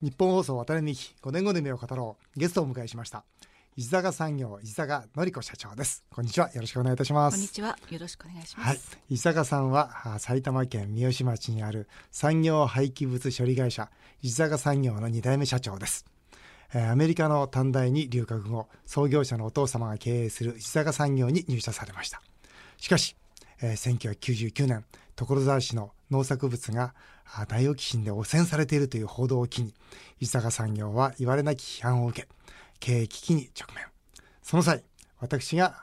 日本放送渡辺美希5年後の夢を語ろう。ゲストをお迎えしました。石坂産業石坂典子社長です。こんにちは。よろしくお願いいたします。こんにちは。よろしくお願いします、はい、石坂さんは埼玉県三芳町にある産業廃棄物処理会社石坂産業の2代目社長です。アメリカの短大に留学後創業者のお父様が経営する石坂産業に入社されました。しかし1999年所沢市の農作物がダイオキシンで汚染されているという報道を機に石坂産業は言われなき批判を受け経営危機に直面。その際私が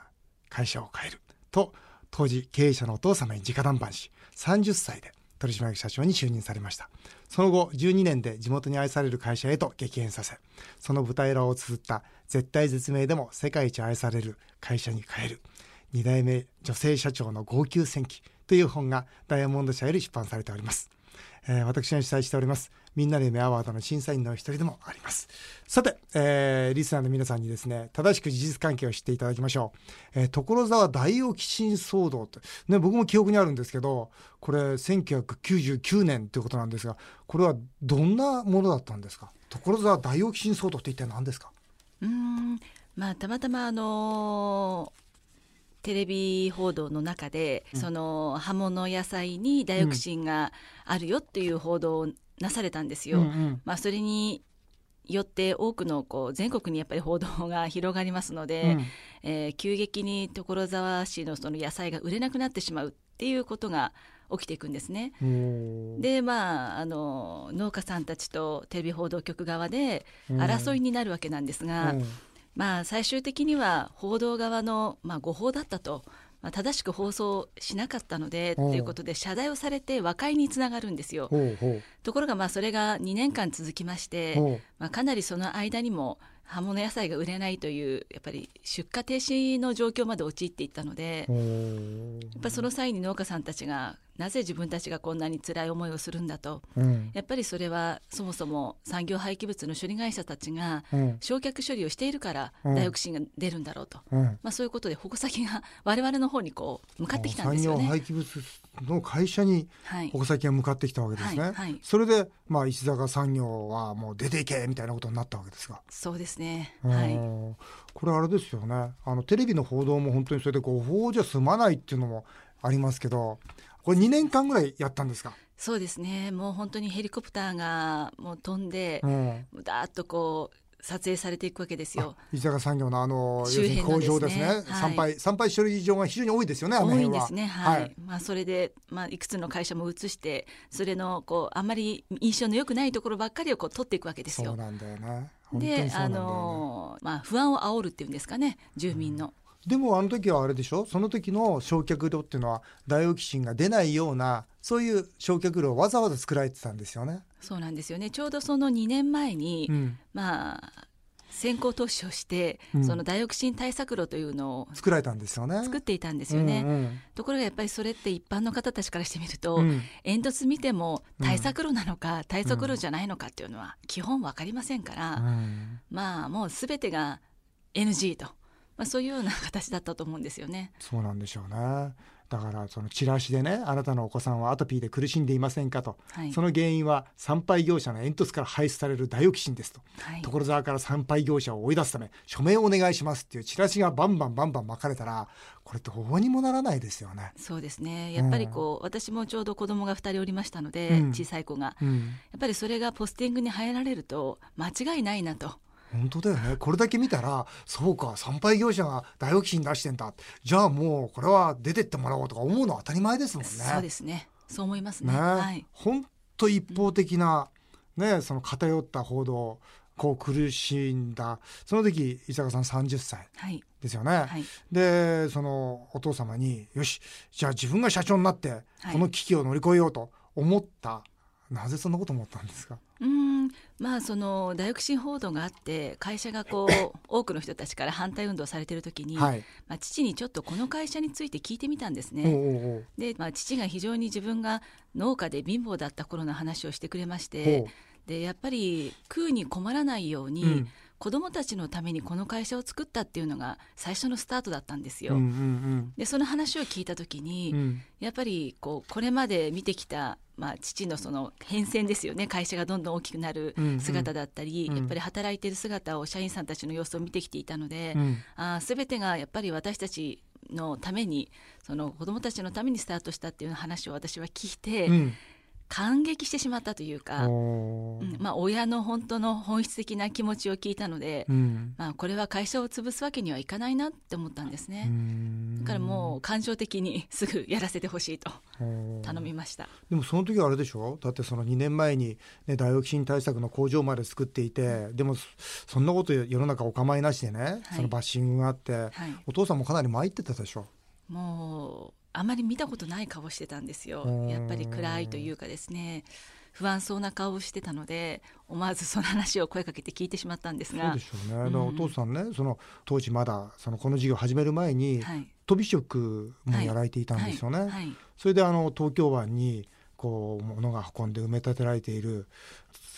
会社を変えると当時経営者のお父様に直談判し30歳で取締役社長に就任されました。その後12年で地元に愛される会社へと激変させその舞台裏を綴った絶対絶命でも世界一愛される会社に変える2代目女性社長の号泣戦記という本がダイヤモンド社より出版されております。えー、私が主催しておりますみんなの夢アワードの審査員の一人でもあります。さて、えー、リスナーの皆さんにですね正しく事実関係を知っていただきましょう、えー、所沢大オキシン騒動ってね僕も記憶にあるんですけどこれ1999年ということなんですがこれはどんなものだったんですか？所沢大オキシン騒動って一体何ですか？うんまあたまたまあのーテレビ報道の中で、うん、その葉物野菜にダイオキシンがあるよっていう報道をなされたんですよ。うんうん、まあ、それによって多くのこう全国にやっぱり報道が広がりますので、うん、えー、急激に所沢市のその野菜が売れなくなってしまうっていうことが起きていくんですね。でまああの農家さんたちとテレビ報道局側で争いになるわけなんですが、うんまあ、最終的には報道側の、まあ、誤報だったと、まあ、正しく放送しなかったのでということで謝罪をされて和解につながるんですよ。ところがまあそれが2年間続きまして、まあ、かなりその間にも葉物野菜が売れないというやっぱり出荷停止の状況まで陥っていったのでやっぱその際に農家さんたちがなぜ自分たちがこんなに辛い思いをするんだと、うん、やっぱりそれはそもそも産業廃棄物の処理会社たちが焼却処理をしているからダイオキシンが出るんだろうと、うん、まあ、そういうことで矛先が 我々の方にこう向かってきたんですよね。産業廃棄物の会社に矛先が向かってきたわけですね。はいはい。はい、それで、まあ、石坂産業はもう出ていけみたいなことになったわけですが。そうですね、はい、これあれですよね。あのテレビの報道も本当にそれで誤報じゃ済まないっていうのもありますけどこれ2年間ぐらいやったんですか？そうですねもう本当にヘリコプターがもう飛んで、うん、だーっとこう撮影されていくわけですよ。石坂産業のあの周辺工場ですね。はい、参拝参拝処理場が非常に多いですよね。多いんですね。はい。はい、まあそれでまあいくつの会社も移してそれのこうあんまり印象の良くないところばっかりをこう取っていくわけですよ。そうなんだよね。で、ね、あのまあ不安を煽るっていうんですかね住民の。うんでもあの時はあれでしょ？その時の焼却炉っていうのはダイオキシンが出ないようなそういう焼却炉をわざわざ作られてたんですよね。そうなんですよね。ちょうどその2年前に、うん、まあ先行投資をして、うん、そのダイオキシン対策炉というのを作られたんですよね。作っていたんですよね、うんうん、ところがやっぱりそれって一般の方たちからしてみると、うん、煙突見ても対策炉なのか、対策炉じゃないのかっていうのは基本分かりませんから、まあもう全てが NG と。まあ、そういうような形だったと思うんですよね。そうなんでしょうね。だからそのチラシでねあなたのお子さんはアトピーで苦しんでいませんかと、はい、その原因は参拝業者の煙突から排出されるダイオキシンですと、はい、所沢から参拝業者を追い出すため署名をお願いしますっていうチラシがバンバンバンバン巻かれたらこれどうにもならないですよね。そうですね。やっぱりこう、うん、私もちょうど子供が2人おりましたので、うん、小さい子が、うん、やっぱりそれがポスティングに入られると間違いないなと。本当だよね。これだけ見たらそうか参拝業者がダイオキシン出してんだ。じゃあもうこれは出てってもらおうとか思うのは当たり前ですもんね。そうですね。そう思いますね。ね。はい、本当一方的な、ね、その偏った報道こう苦しんだ。その時伊坂さん30歳ですよね。はい。はい、でそのお父様によしじゃあ自分が社長になってこの危機を乗り越えようと思った、なぜそんなこと思ったんですか？うん。まあそのダイオキシン報道があって会社がこう多くの人たちから反対運動されてる時に、はい、まあ、父にちょっとこの会社について聞いてみたんですね。で、まあ、父が非常に自分が農家で貧乏だった頃の話をしてくれましてでやっぱり食うに困らないように、うん、子どもたちのためにこの会社を作ったっていうのが最初のスタートだったんですよ。うんうんでその話を聞いた時に、うん。うんやっぱりこうこれまで見てきた、まあ、父のその変遷ですよね。会社がどんどん大きくなる姿だったり、うん。うんやっぱり働いている姿を社員さんたちの様子を見てきていたので、うん。あー全てがやっぱり私たちのためにその子どもたちのためにスタートしたっていう話を私は聞いて、うん感激してしまったというか、うんまあ、親の本当の本質的な気持ちを聞いたので、うん。まあ、これは会社を潰すわけにはいかないなって思ったんですね。うん。だからもう感情的にすぐやらせてほしいと頼みました。でもその時はあれでしょ？だってその2年前に、ね、ダイオキシン対策の工場まで作っていてでもそそんなこと世の中お構いなしでね、そのバッシングがあって、はい、お父さんもかなり参ってたでしょ？もうあまり見たことない顔してたんですよ。うん。やっぱり暗いというかですね。不安そうな顔をしてたので思わずその話を声かけて聞いてしまったんですが。そうでしょうね、うん。お父さんねその当時まだそのこの事業を始める前に、はい。飛び職もやられていたんですよね、はい。はい。それであの東京湾にこう物が運んで埋め立てられている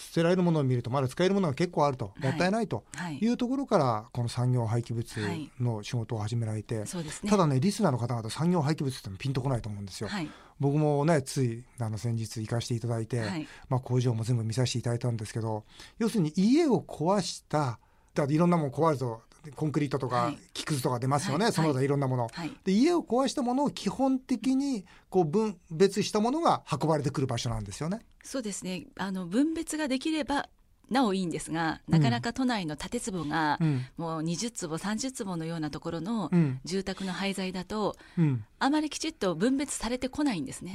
捨てられるものを見るとまだ使えるものが結構あると、はい。もったいないと。はい。いうところからこの産業廃棄物はい。の仕事を始められて、ただねリスナーの方々産業廃棄物ってのピンとこないと思うんですよ。はい。僕もねついあの先日行かせていただいて、はい。まあ、工場も全部見させていただいたんですけど要するに家を壊しただっていろんなもの壊れるとコンクリートとかはい。木くずとか出ますよね、はい。その他いろんなもの。はい。で家を壊したものを基本的にこう分別したものが運ばれてくる場所なんですよね。そうですね。あの分別ができればなおいいんですがなかなか都内の建坪がうん。もう20坪30坪のようなところのうん。住宅の廃材だとうん。あまりきちっと分別されてこないんですね。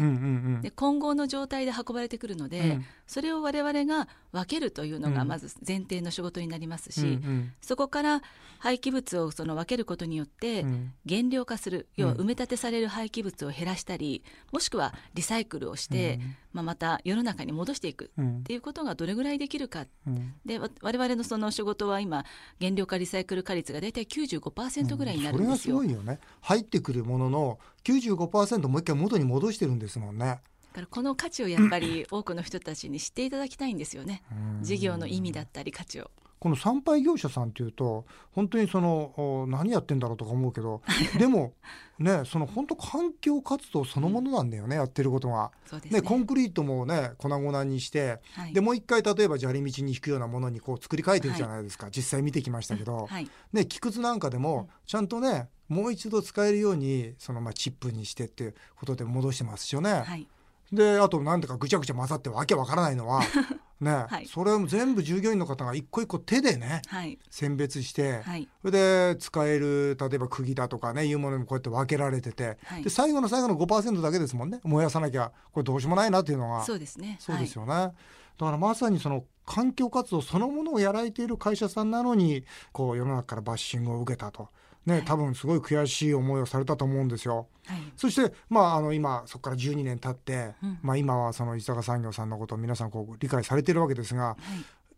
で混合の状態で運ばれてくるので、うん。それを我々が分けるというのうん。がまず前提の仕事になりますし、そこから廃棄物をその分けることによってうん。減量化する、要はうん。埋め立てされる廃棄物を減らしたりもしくはリサイクルをして、まあ、また世の中に戻していくうんっていうことがどれぐらいできるかうんでわ我々のその仕事は今減量化リサイクル化率が大体95%ぐらいになるんそれがすですよ。ごいよね入ってくるものの95%もう一回元に戻してるんですもんね。だからこの価値をやっぱり多くの人たちに知っていただきたいんですよね。うん事業の意味だったり価値を。この参拝業者さんっていうと本当にそのお何やってんだろうとか思うけど でもねその本当環境活動そのものなんだよね、やってることが。ね。ねコンクリートもね粉々にしてはいでもう一回例えば砂利道に引くようなものにこう作り変えてるじゃないですか、実際見てきましたけど、はい。ね、木くずなんかでもちゃんとねもう一度使えるようにそのまあチップにしてっていうことで戻してますよね。はい。であとなんてかぐちゃぐちゃ混ざってわけわからないのは ね、はいそれを全部従業員の方が一個一個手でねはい。選別して、はい。それで使える例えば釘だとかねいうものにもこうやって分けられてて、はいで最後の最後の5%だけですもんね燃やさなきゃこれどうしようもないなっていうのがそうですね。そうですよね、だからまさにその環境活動そのものをやられている会社さんなのにこう世の中からバッシングを受けたと。ね、はい多分すごい悔しい思いをされたと思うんですよ。はい。はい。そして、まあ、あの今そこから12年経って、うんまあ、今はその石坂産業さんのことを皆さんこう理解されているわけですがは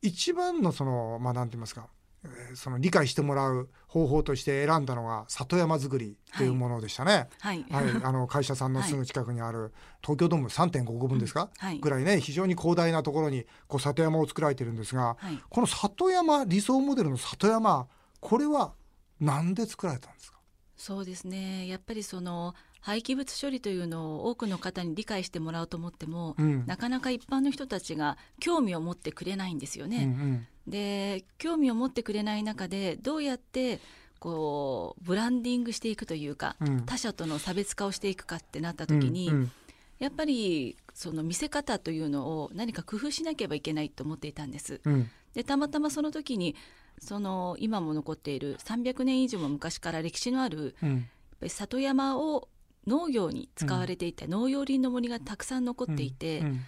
い。一番のそのまあなんて言いますか、えーその理解してもらう方法として選んだのが里山作りというものでしたね。はい。はい、あの会社さんのすぐ近くにある東京ドーム3.5個分ですか、はい。ぐらいね非常に広大なところにこう里山を作られてるんですがはい。この里山理想モデルの里山これは何で作られたんですか、そうですね。やっぱりその廃棄物処理というのを多くの方に理解してもらおうと思っても、うんなかなか一般の人たちが興味を持ってくれないんですようんね。で興味を持ってくれない中でどうやってこうブランディングしていくというか、うんうん他者との差別化をしていくかってなった時に、うんうんやっぱりその見せ方というのを何か工夫しなければいけないと思っていたんです。うんでたまたまその時にその今も残っている300年以上も昔から歴史のあるうん。やっぱり里山を農業に使われていた農業林の森がたくさん残っていて、うん。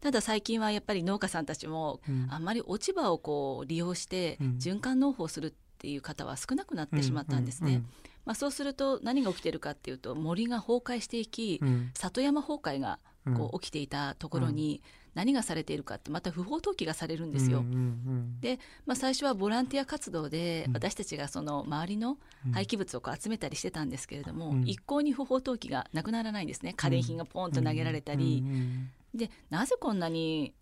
ただ最近はやっぱり農家さんたちもうん。あんまり落ち葉をこう利用してうん。循環農法をするっていう方は少なくなってしまったんですね。まあ、そうすると何が起きてるかっていうと森が崩壊していき、うん。うん里山崩壊がうん。こう起きていたところに何がされているかってまた不法投棄がされるんですよ。うんうんで、まあ、最初はボランティア活動でうん。私たちがその周りのうん。廃棄物をこう集めたりしてたんですけれども、うん。一向に不法投棄がなくならないんですね。家電品がポンと投げられたり、うんうんでなぜこんなに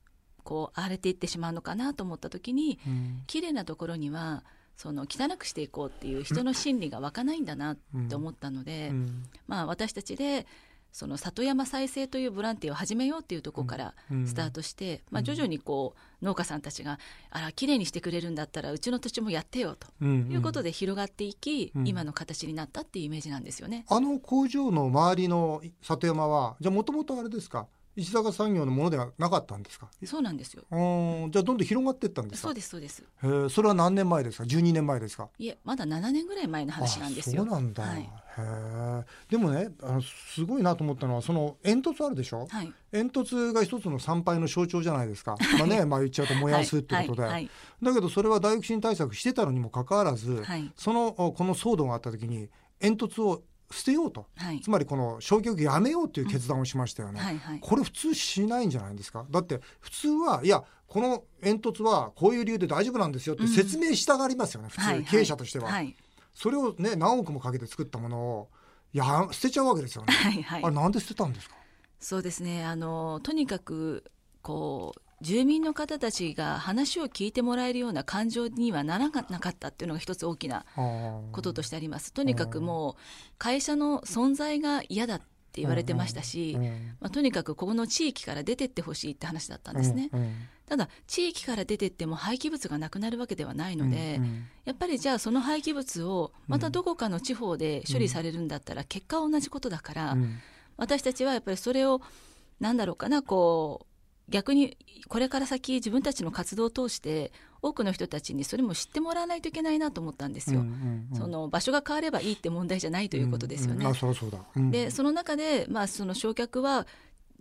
こう荒れていってしまうのかなと思った時にうん。綺麗なところにはその汚くしていこうっていう人の心理が湧かないんだなって思ったので、うん。まあ、私たちでその里山再生というボランティアを始めようっていうところからうん。スタートして、まあ、徐々にこう農家さんたちがあら綺麗にしてくれるんだったらうちの土地もやってよとうん。いうことで広がっていき、うん。今の形になったっていうイメージなんですよね。あの工場の周りの里山はじゃあもともとあれですか？石坂産業のものではなかったんですか？そうなんですよ。うんじゃあどんどん広がっていったんですか？そうですそうです。へーそれは何年前ですか？12年前ですか？いえまだ7年ぐらい前の話なんですよ。あそうなんだ、はい。へえでもねあのすごいなと思ったのはその煙突あるでしょ？はい。煙突が一つの参拝の象徴じゃないですか、まあねまあ言っちゃうと燃やすってことで、はいだけどそれは大躍進対策してたのにもかかわらず、はいはい。そのおこの騒動があった時に煙突を捨てようと。はい。つまりこの焼却やめようという決断をしましたよね、はい。はい。これ普通しないんじゃないんですか？だって普通はいやこの煙突はこういう理由で大丈夫なんですよって説明したがりますよね、普通、はい。はい。経営者としては、はい。それをね何億もかけて作ったものをいや捨てちゃうわけですよね、はい。はい。あれなんで捨てたんですか？そうですね。あのとにかくこう住民の方たちが話を聞いてもらえるような感情にはならなかったっていうのが一つ大きなこととしてあります。とにかくもう会社の存在が嫌だって言われてましたし、まあ、とにかくここの地域から出てってほしいって話だったんですね、うん。うん。ただ地域から出てっても廃棄物がなくなるわけではないので、うん。うん。やっぱりじゃあその廃棄物をまたどこかの地方で処理されるんだったら結果は同じことだから、うん。私たちはやっぱりそれをなんだろうかなこう逆にこれから先自分たちの活動を通して多くの人たちにそれも知ってもらわないといけないなと思ったんですよ。うんうんうん。その場所が変わればいいって問題じゃないということですよね。うん。うん。でその中で、まあ、その焼却は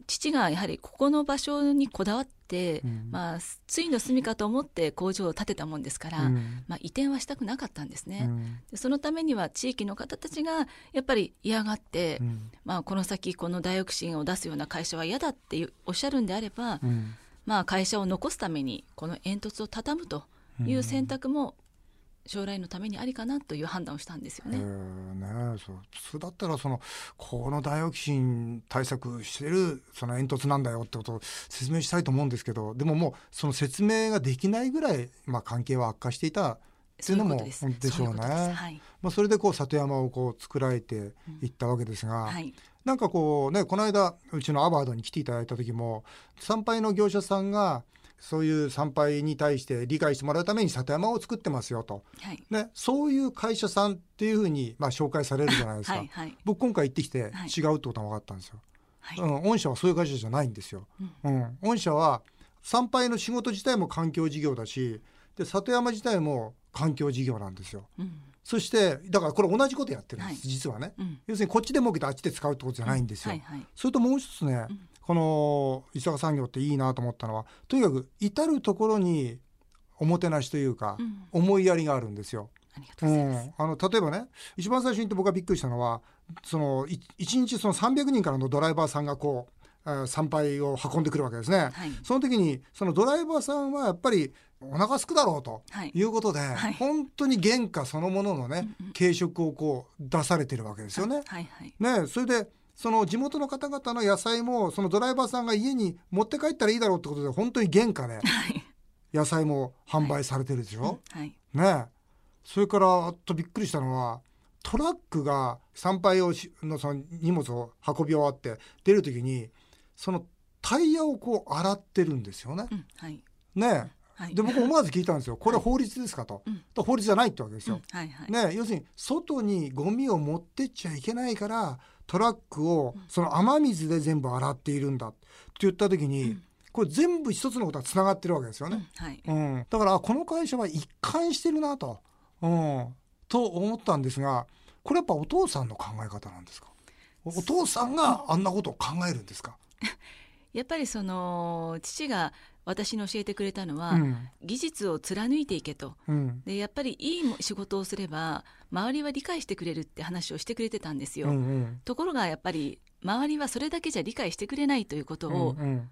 父がやはりここの場所にこだわって、うん。まあ、ついの住みかと思って工場を建てたもんですから、うん。まあ、移転はしたくなかったんですね。うん。でそのためには地域の方たちがやっぱり嫌がって、うん。まあ、この先このダイオキシンを出すような会社は嫌だっておっしゃるんであれば、うん。まあ、会社を残すためにこの煙突を畳むという選択も将来のためにありかなという判断をしたんですよえね。ーねそう普通だったらそのこのダイオキシン対策してるその煙突なんだよってことを説明したいと思うんですけどでももうその説明ができないぐらい、まあ、関係は悪化していたっていうのもでしょうね。そういうはい。まあ、それでこう里山をこう作られていったわけですが、はい。なんかこうねこの間うちのアバードに来ていただいた時も参拝の業者さんがそういう参拝に対して理解してもらうために里山を作ってますよと、はい。ね、そういう会社さんっていうふうに、まあ、紹介されるじゃないですか、はいはい。僕今回行ってきてはい。違うってことが分かったんですよ、はい。うん、御社はそういう会社じゃないんですよ、うん、御社は参拝の仕事自体も環境事業だしで里山自体も環境事業なんですよ。うん。そしてだからこれ同じことやってるんです、はい。実はね。うん。要するにこっちで儲けてあっちで使うってことじゃないんですよ、はいはい。それともう一つね、うんこの伊坂産業っていいなと思ったのはとにかく至る所におもてなしというか、うん。思いやりがあるんですよ。ありがとううございます。ん、あの例えばね一番最初に僕がびっくりしたのはそのい一日その300人からのドライバーさんがこう、えー参拝を運んでくるわけですね。はい。その時にそのドライバーさんはやっぱりお腹すくだろうとはい。いうことで、はい。本当に原価そのもののね、軽食をこう出されてるわけですよね。はい。はい。ね、それでその地元の方々の野菜もそのドライバーさんが家に持って帰ったらいいだろうってことで本当に原価ではい野菜も販売されてるでしょ？はいねそれからあとびっくりしたのはトラックが参拝をしのその荷物を運び終わって出る時にそのタイヤをこう洗ってるんですよね。うんはいねはいで僕思わず聞いたんですよ。これ法律ですかと。うんと法律じゃないってわけですうんよ。はいはいね、要するに外にゴミを持ってっちゃいけないからトラックをその雨水で全部洗っているんだ。って言った時に、うん。これ全部一つのことがつながってるわけですよね。うん。はい。うん。だからあこの会社は一貫してるなと、うん、と思ったんですがこれやっぱお父さんの考え方なんですか？おお父さんがあんなことを考えるんですか、やっぱりその父が私に教えてくれたのは、うん。技術を貫いていけと。うん。でやっぱりいいも仕事をすれば周りは理解してくれるって話をしてくれてたんですよ、うんうん。ところがやっぱり周りはそれだけじゃ理解してくれないということをうん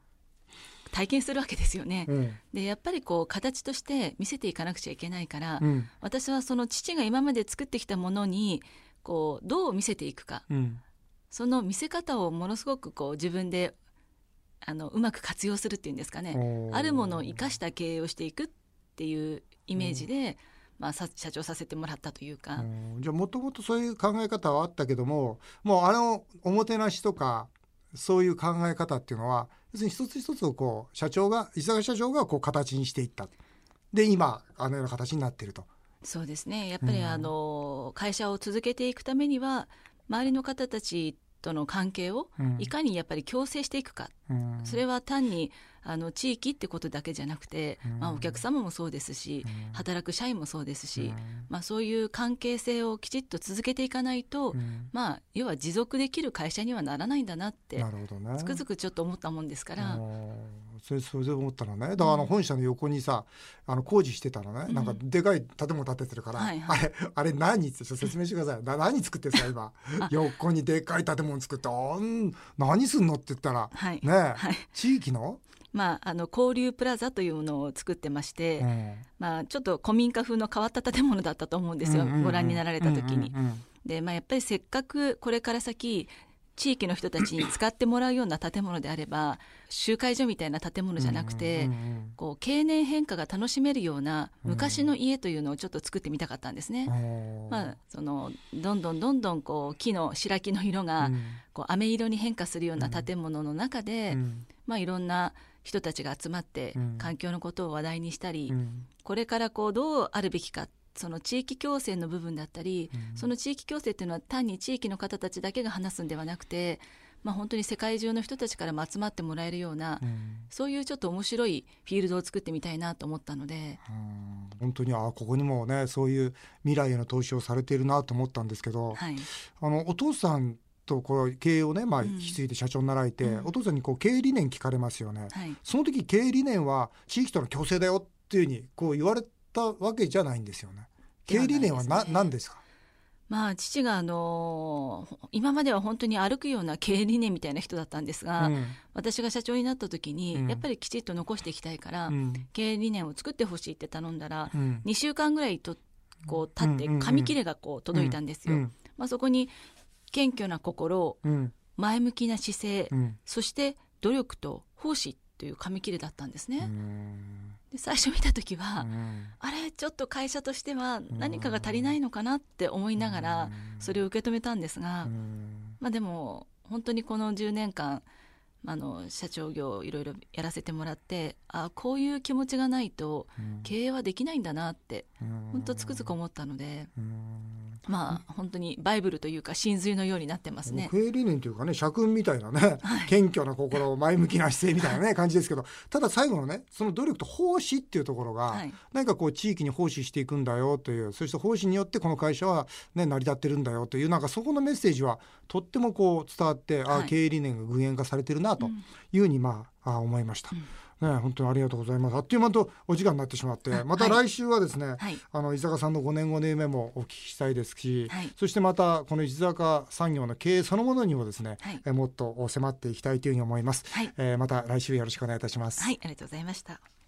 体験するわけですよね、うん。でやっぱりこう形として見せていかなくちゃいけないから、うん。私はその父が今まで作ってきたものにこうどう見せていくか。うん。その見せ方をものすごくこう自分であのうまく活用するっていうんですかね。あるものを生かした経営をしていくっていうイメージで、まあ、さ社長させてもらったというか、うん。じゃあもともとそういう考え方はあったけどももうあのおもてなしとかそういう考え方っていうのは要するに一つ一つをこう社長が石坂社長がこう形にしていった。で今あのような形になっていると。そうですね。やっぱり、うん。あの会社を続けていくためには周りの方たちとの関係をうん。いかにやっぱり共生していくか、うん。それは単にあの地域ってことだけじゃなくて、うん。まあ、お客様もそうですし、うん。働く社員もそうですし、うん。まあ、そういう関係性をきちっと続けていかないと、うん。まあ、要は持続できる会社にはならないんだなってなね。つくづくちょっと思ったもんですから、うんそれそれで思ったらね。だからあの本社の横にさあの工事してたのね、うん。なんかでかい建物建ててるから、はいはい。あ れあれ何って説明してください。な 何作ってんすか今。横にでかい建物作って。あん何すんのって言ったら。はい。ねえ、はい。地域の、まあ、あの交流プラザというものを作ってまして、うん。まあ、ちょっと古民家風の変わった建物だったと思うんですよ、うんうんうんご覧になられた時に。うんうんで、まあ、やっぱりせっかくこれから先地域の人たちに使ってもらうような建物であれば集会所みたいな建物じゃなくて、こう経年変化が楽しめるようなうん。昔の家というのをちょっと作ってみたかったんですね。うん。まあ、そのどんどんどんどんこう木の白木の色がうん。こう飴色に変化するような建物の中で、うん。まあ、いろんな人たちが集まってうん。環境のことを話題にしたり、うん。これからこうどうあるべきかその地域共生の部分だったり、うん。その地域共生っていうのは単に地域の方たちだけが話すんではなくて、まあ、本当に世界中の人たちからも集まってもらえるような、うん。そういうちょっと面白いフィールドを作ってみたいなと思ったので、うん本当にあここにもねそういう未来への投資をされているなと思ったんですけど、はい、あのお父さんとこう経営をね、まあ、うん。引き継いで社長になられて、うん。お父さんにこう経営理念聞かれますよね、はい、その時経営理念は地域との共生だよっていうふうにこう言われたわけじゃないんですよね。経営理念はね何ですか、まあ、父が、あのー今までは本当に歩くような経営理念みたいな人だったんですが、うん。私が社長になった時に、うん。やっぱりきちっと残していきたいから、うん。経営理念を作ってほしいって頼んだら、うん。2週間ぐらいとこう経って紙切れがこう届いたんですよ。うん。まあ、そこに謙虚な心うん。前向きな姿勢、うん。そして努力と奉仕という紙切れだったんですうね。んで最初見た時は、うん。あれちょっと会社としては何かが足りないのかなって思いながらそれを受け止めたんですが、うん。まあ、でも本当にこの10年間あの社長業をいろいろやらせてもらってあこういう気持ちがないとうん。経営はできないんだなってうん。本当つくづく思ったので、うんまあ本当にバイブルというか真髄のようになってますね。経営理念というかね社訓みたいなね、謙虚な心前向きな姿勢みたいなね感じですけどただ最後のねその努力と奉仕っていうところが、はい何かこう地域に奉仕していくんだよというそして奉仕によってこの会社は、ね、成り立ってるんだよというなんかそこのメッセージはとってもこう伝わって、ああはい経営理念が具現化されてるなとうんいうふうにまああ思いました。ね、本当にありがとうございます。あっという間とお時間になってしまって、あまた来週はですね、はいあの伊坂さんの5年後の夢もお聞きしたいですし、はいそしてまたこの伊坂産業の経営そのものにもですね、はいえもっと迫っていきたいというふうに思います。はいえーまた来週よろしくお願いいたします。はい、ありがとうございました。